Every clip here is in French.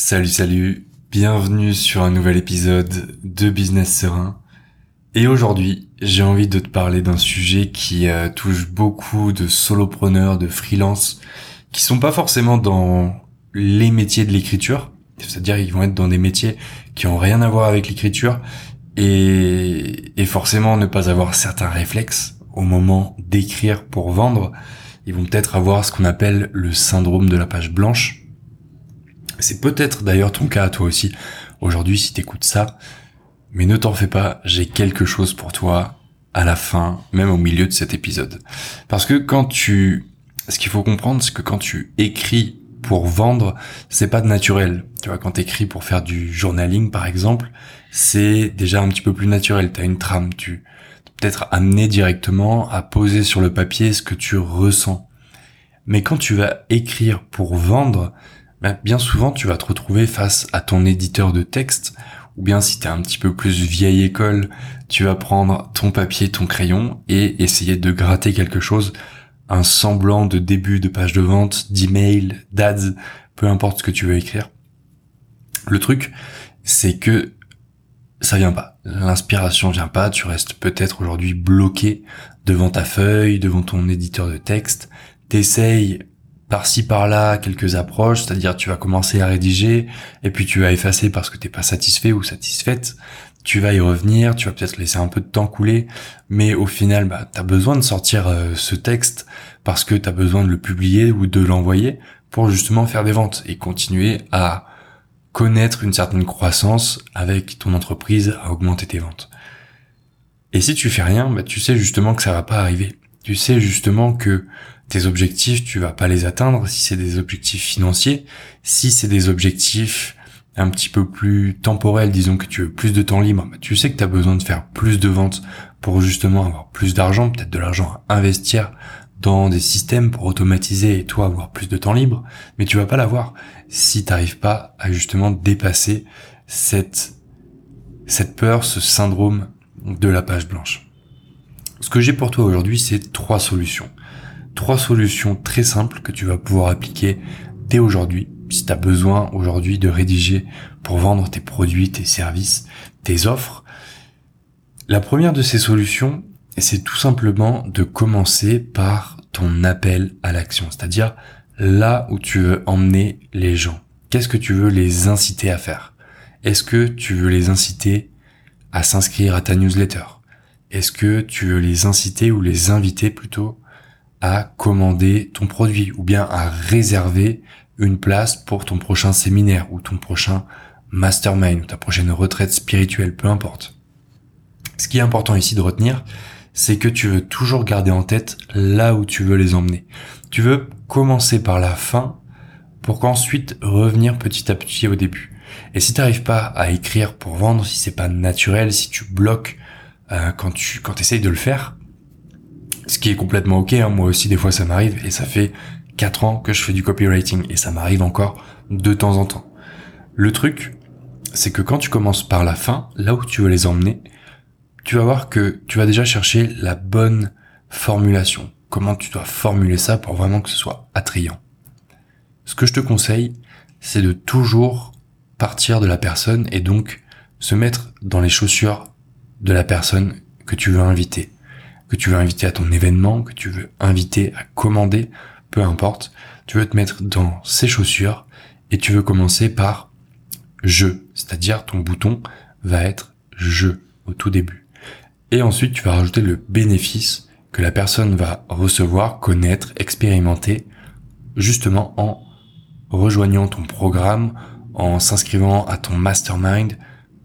Salut, salut, bienvenue sur un nouvel épisode de Business Serein. Et aujourd'hui, j'ai envie de te parler d'un sujet qui euh, touche beaucoup de solopreneurs, de freelance, qui sont pas forcément dans les métiers de l'écriture, c'est-à-dire ils vont être dans des métiers qui ont rien à voir avec l'écriture et, et forcément ne pas avoir certains réflexes au moment d'écrire pour vendre. Ils vont peut-être avoir ce qu'on appelle le syndrome de la page blanche c'est peut-être d'ailleurs ton cas à toi aussi aujourd'hui si t'écoutes ça. Mais ne t'en fais pas, j'ai quelque chose pour toi à la fin, même au milieu de cet épisode. Parce que quand tu... Ce qu'il faut comprendre, c'est que quand tu écris pour vendre, c'est pas de naturel. Tu vois, quand t'écris pour faire du journaling, par exemple, c'est déjà un petit peu plus naturel. T'as une trame, tu peut-être amené directement à poser sur le papier ce que tu ressens. Mais quand tu vas écrire pour vendre, ben, bien souvent tu vas te retrouver face à ton éditeur de texte, ou bien si t'es un petit peu plus vieille école, tu vas prendre ton papier, ton crayon et essayer de gratter quelque chose, un semblant de début de page de vente, d'email, d'ads, peu importe ce que tu veux écrire. Le truc, c'est que ça vient pas. L'inspiration vient pas, tu restes peut-être aujourd'hui bloqué devant ta feuille, devant ton éditeur de texte, t'essayes par-ci par-là quelques approches, c'est-à-dire tu vas commencer à rédiger et puis tu vas effacer parce que t'es pas satisfait ou satisfaite. Tu vas y revenir, tu vas peut-être laisser un peu de temps couler, mais au final, bah, tu as besoin de sortir euh, ce texte parce que tu as besoin de le publier ou de l'envoyer pour justement faire des ventes et continuer à connaître une certaine croissance avec ton entreprise, à augmenter tes ventes. Et si tu fais rien, bah, tu sais justement que ça va pas arriver. Tu sais justement que tes objectifs, tu vas pas les atteindre si c'est des objectifs financiers, si c'est des objectifs un petit peu plus temporels, disons que tu veux plus de temps libre, bah, tu sais que tu as besoin de faire plus de ventes pour justement avoir plus d'argent, peut-être de l'argent à investir dans des systèmes pour automatiser et toi avoir plus de temps libre, mais tu vas pas l'avoir si tu n'arrives pas à justement dépasser cette cette peur, ce syndrome de la page blanche. Ce que j'ai pour toi aujourd'hui, c'est trois solutions trois solutions très simples que tu vas pouvoir appliquer dès aujourd'hui si tu as besoin aujourd'hui de rédiger pour vendre tes produits, tes services, tes offres. La première de ces solutions, c'est tout simplement de commencer par ton appel à l'action, c'est-à-dire là où tu veux emmener les gens. Qu'est-ce que tu veux les inciter à faire? Est-ce que tu veux les inciter à s'inscrire à ta newsletter? Est-ce que tu veux les inciter ou les inviter plutôt à commander ton produit ou bien à réserver une place pour ton prochain séminaire ou ton prochain mastermind ou ta prochaine retraite spirituelle, peu importe. Ce qui est important ici de retenir, c'est que tu veux toujours garder en tête là où tu veux les emmener. Tu veux commencer par la fin pour qu'ensuite revenir petit à petit au début. Et si tu n'arrives pas à écrire pour vendre, si c'est pas naturel, si tu bloques euh, quand tu quand essayes de le faire, ce qui est complètement ok, hein. moi aussi des fois ça m'arrive, et ça fait 4 ans que je fais du copywriting, et ça m'arrive encore de temps en temps. Le truc, c'est que quand tu commences par la fin, là où tu veux les emmener, tu vas voir que tu vas déjà chercher la bonne formulation. Comment tu dois formuler ça pour vraiment que ce soit attrayant. Ce que je te conseille, c'est de toujours partir de la personne et donc se mettre dans les chaussures de la personne que tu veux inviter que tu veux inviter à ton événement, que tu veux inviter à commander, peu importe, tu veux te mettre dans ses chaussures et tu veux commencer par je, c'est-à-dire ton bouton va être je au tout début. Et ensuite, tu vas rajouter le bénéfice que la personne va recevoir, connaître, expérimenter, justement en rejoignant ton programme, en s'inscrivant à ton mastermind,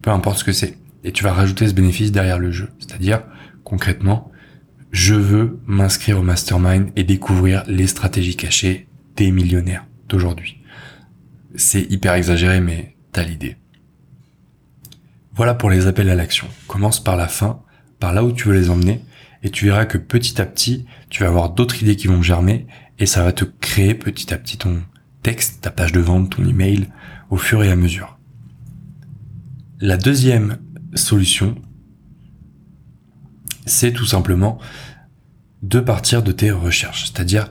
peu importe ce que c'est. Et tu vas rajouter ce bénéfice derrière le jeu. C'est-à-dire, concrètement, je veux m'inscrire au mastermind et découvrir les stratégies cachées des millionnaires d'aujourd'hui. C'est hyper exagéré, mais t'as l'idée. Voilà pour les appels à l'action. Commence par la fin, par là où tu veux les emmener, et tu verras que petit à petit, tu vas avoir d'autres idées qui vont germer, et ça va te créer petit à petit ton texte, ta page de vente, ton email, au fur et à mesure. La deuxième solution, c'est tout simplement de partir de tes recherches. C'est-à-dire,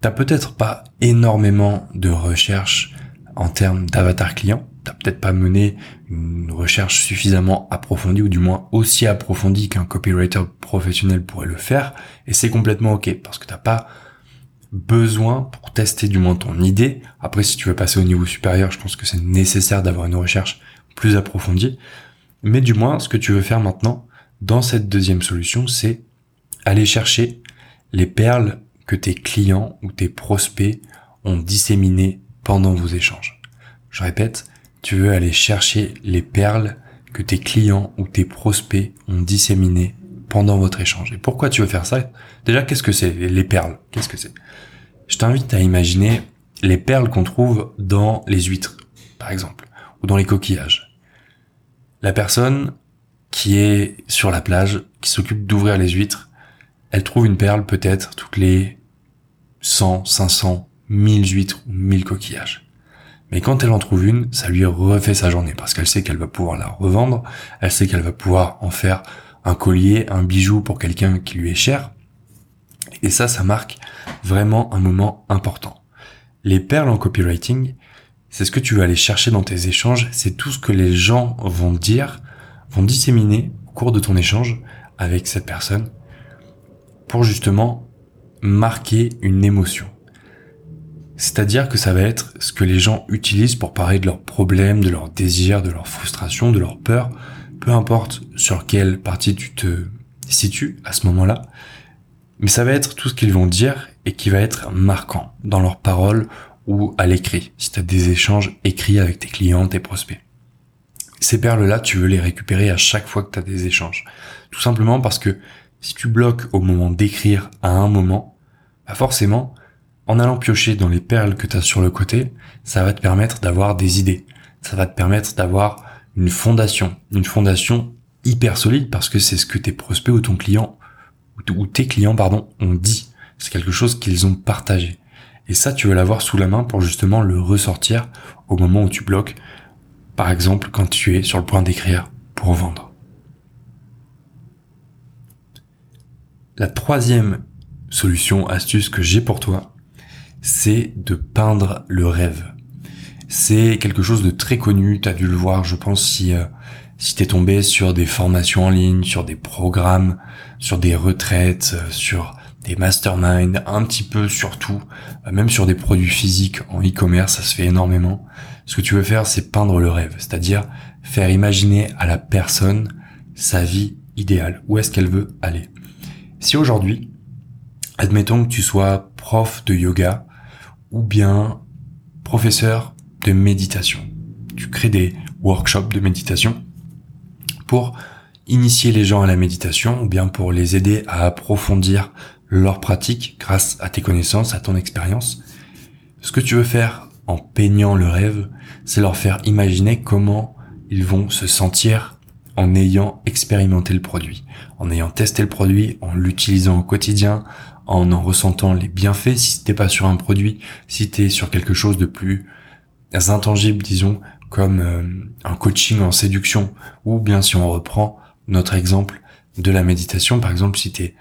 t'as peut-être pas énormément de recherches en termes d'avatar client. T'as peut-être pas mené une recherche suffisamment approfondie ou du moins aussi approfondie qu'un copywriter professionnel pourrait le faire. Et c'est complètement ok parce que t'as pas besoin pour tester du moins ton idée. Après, si tu veux passer au niveau supérieur, je pense que c'est nécessaire d'avoir une recherche plus approfondie. Mais du moins, ce que tu veux faire maintenant dans cette deuxième solution, c'est aller chercher les perles que tes clients ou tes prospects ont disséminées pendant vos échanges. Je répète, tu veux aller chercher les perles que tes clients ou tes prospects ont disséminées pendant votre échange. Et pourquoi tu veux faire ça? Déjà, qu'est-ce que c'est les perles? Qu'est-ce que c'est? Je t'invite à imaginer les perles qu'on trouve dans les huîtres, par exemple, ou dans les coquillages. La personne qui est sur la plage, qui s'occupe d'ouvrir les huîtres, elle trouve une perle peut-être toutes les 100, 500, 1000 huîtres ou 1000 coquillages. Mais quand elle en trouve une, ça lui refait sa journée parce qu'elle sait qu'elle va pouvoir la revendre, elle sait qu'elle va pouvoir en faire un collier, un bijou pour quelqu'un qui lui est cher. Et ça, ça marque vraiment un moment important. Les perles en copywriting, c'est ce que tu vas aller chercher dans tes échanges, c'est tout ce que les gens vont dire, vont disséminer au cours de ton échange avec cette personne pour justement marquer une émotion. C'est-à-dire que ça va être ce que les gens utilisent pour parler de leurs problèmes, de leurs désirs, de leurs frustrations, de leurs peurs, peu importe sur quelle partie tu te situes à ce moment-là, mais ça va être tout ce qu'ils vont dire et qui va être marquant dans leurs paroles ou à l'écrit, si tu as des échanges écrits avec tes clients, tes prospects. Ces perles-là, tu veux les récupérer à chaque fois que tu as des échanges. Tout simplement parce que si tu bloques au moment d'écrire à un moment, bah forcément, en allant piocher dans les perles que tu as sur le côté, ça va te permettre d'avoir des idées. Ça va te permettre d'avoir une fondation, une fondation hyper solide parce que c'est ce que tes prospects ou ton client ou tes clients pardon ont dit. C'est quelque chose qu'ils ont partagé. Et ça, tu veux l'avoir sous la main pour justement le ressortir au moment où tu bloques. Par exemple, quand tu es sur le point d'écrire pour vendre. La troisième solution, astuce que j'ai pour toi, c'est de peindre le rêve. C'est quelque chose de très connu, tu as dû le voir, je pense, si, euh, si t'es tombé sur des formations en ligne, sur des programmes, sur des retraites, euh, sur des masterminds, un petit peu sur tout, euh, même sur des produits physiques en e-commerce, ça se fait énormément. Ce que tu veux faire, c'est peindre le rêve, c'est-à-dire faire imaginer à la personne sa vie idéale, où est-ce qu'elle veut aller. Si aujourd'hui, admettons que tu sois prof de yoga, ou bien professeur de méditation. Tu crées des workshops de méditation pour initier les gens à la méditation ou bien pour les aider à approfondir leur pratique grâce à tes connaissances, à ton expérience. Ce que tu veux faire en peignant le rêve, c'est leur faire imaginer comment ils vont se sentir en ayant expérimenté le produit, en ayant testé le produit, en l'utilisant au quotidien, en en ressentant les bienfaits si t'es pas sur un produit, si t'es sur quelque chose de plus intangible, disons, comme euh, un coaching en séduction, ou bien si on reprend notre exemple de la méditation, par exemple, si t'es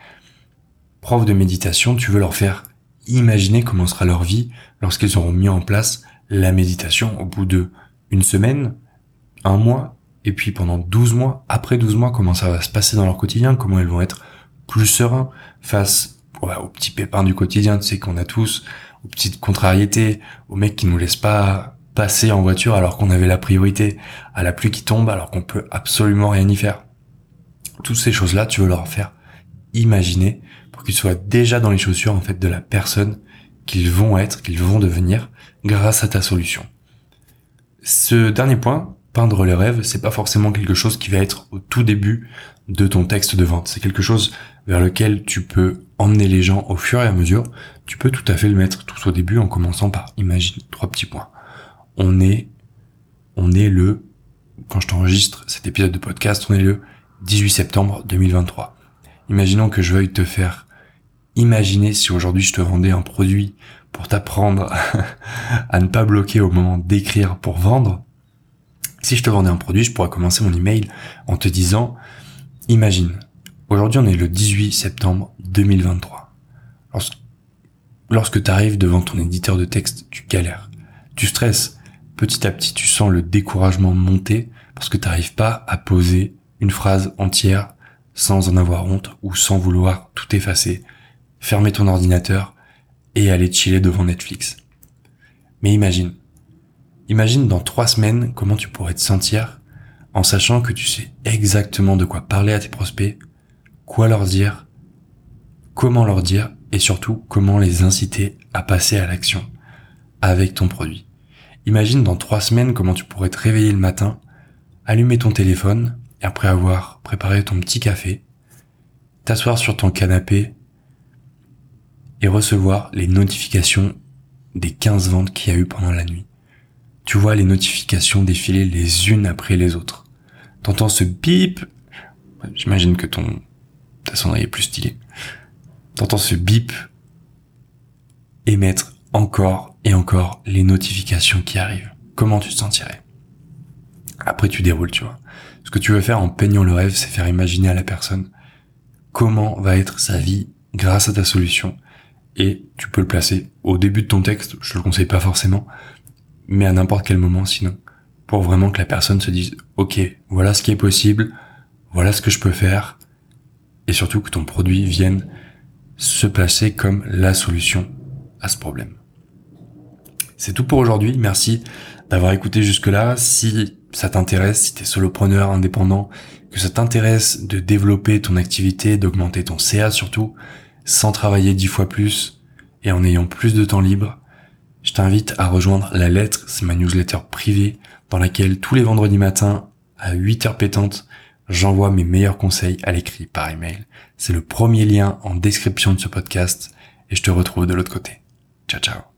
prof de méditation, tu veux leur faire imaginer comment sera leur vie lorsqu'ils auront mis en place la méditation au bout de une semaine, un mois, et puis pendant 12 mois, après 12 mois, comment ça va se passer dans leur quotidien, comment elles vont être plus sereins face aux petits pépins du quotidien, tu sais qu'on a tous, aux petites contrariétés, aux mecs qui nous laissent pas passer en voiture alors qu'on avait la priorité, à la pluie qui tombe alors qu'on peut absolument rien y faire. Toutes ces choses-là, tu veux leur faire imaginer pour qu'ils soient déjà dans les chaussures en fait de la personne qu'ils vont être, qu'ils vont devenir grâce à ta solution. Ce dernier point, peindre les rêves, c'est pas forcément quelque chose qui va être au tout début de ton texte de vente. C'est quelque chose vers lequel tu peux emmener les gens au fur et à mesure. Tu peux tout à fait le mettre tout au début en commençant par, imagine, trois petits points. On est, on est le, quand je t'enregistre cet épisode de podcast, on est le 18 septembre 2023. Imaginons que je veuille te faire imaginer si aujourd'hui je te vendais un produit pour t'apprendre à ne pas bloquer au moment d'écrire pour vendre. Si je te vendais un produit, je pourrais commencer mon email en te disant, imagine, Aujourd'hui, on est le 18 septembre 2023. Lorsque, lorsque tu arrives devant ton éditeur de texte, tu galères, tu stresses, petit à petit tu sens le découragement monter parce que tu n'arrives pas à poser une phrase entière sans en avoir honte ou sans vouloir tout effacer, fermer ton ordinateur et aller chiller devant Netflix. Mais imagine, imagine dans trois semaines comment tu pourrais te sentir en sachant que tu sais exactement de quoi parler à tes prospects, quoi leur dire, comment leur dire et surtout comment les inciter à passer à l'action avec ton produit. Imagine dans trois semaines comment tu pourrais te réveiller le matin, allumer ton téléphone et après avoir préparé ton petit café, t'asseoir sur ton canapé recevoir les notifications des 15 ventes qu'il y a eu pendant la nuit. Tu vois les notifications défiler les unes après les autres. T'entends ce bip? J'imagine que ton ta sonnerie est plus stylée. T'entends ce bip émettre encore et encore les notifications qui arrivent. Comment tu te sentirais? Après tu déroules, tu vois. Ce que tu veux faire en peignant le rêve, c'est faire imaginer à la personne comment va être sa vie grâce à ta solution. Et tu peux le placer au début de ton texte, je le conseille pas forcément, mais à n'importe quel moment sinon, pour vraiment que la personne se dise, ok, voilà ce qui est possible, voilà ce que je peux faire, et surtout que ton produit vienne se placer comme la solution à ce problème. C'est tout pour aujourd'hui. Merci d'avoir écouté jusque-là. Si ça t'intéresse, si t'es solopreneur indépendant, que ça t'intéresse de développer ton activité, d'augmenter ton CA surtout, sans travailler dix fois plus et en ayant plus de temps libre, je t'invite à rejoindre la lettre, c'est ma newsletter privée dans laquelle tous les vendredis matins à 8 heures pétantes, j'envoie mes meilleurs conseils à l'écrit par email. C'est le premier lien en description de ce podcast et je te retrouve de l'autre côté. Ciao ciao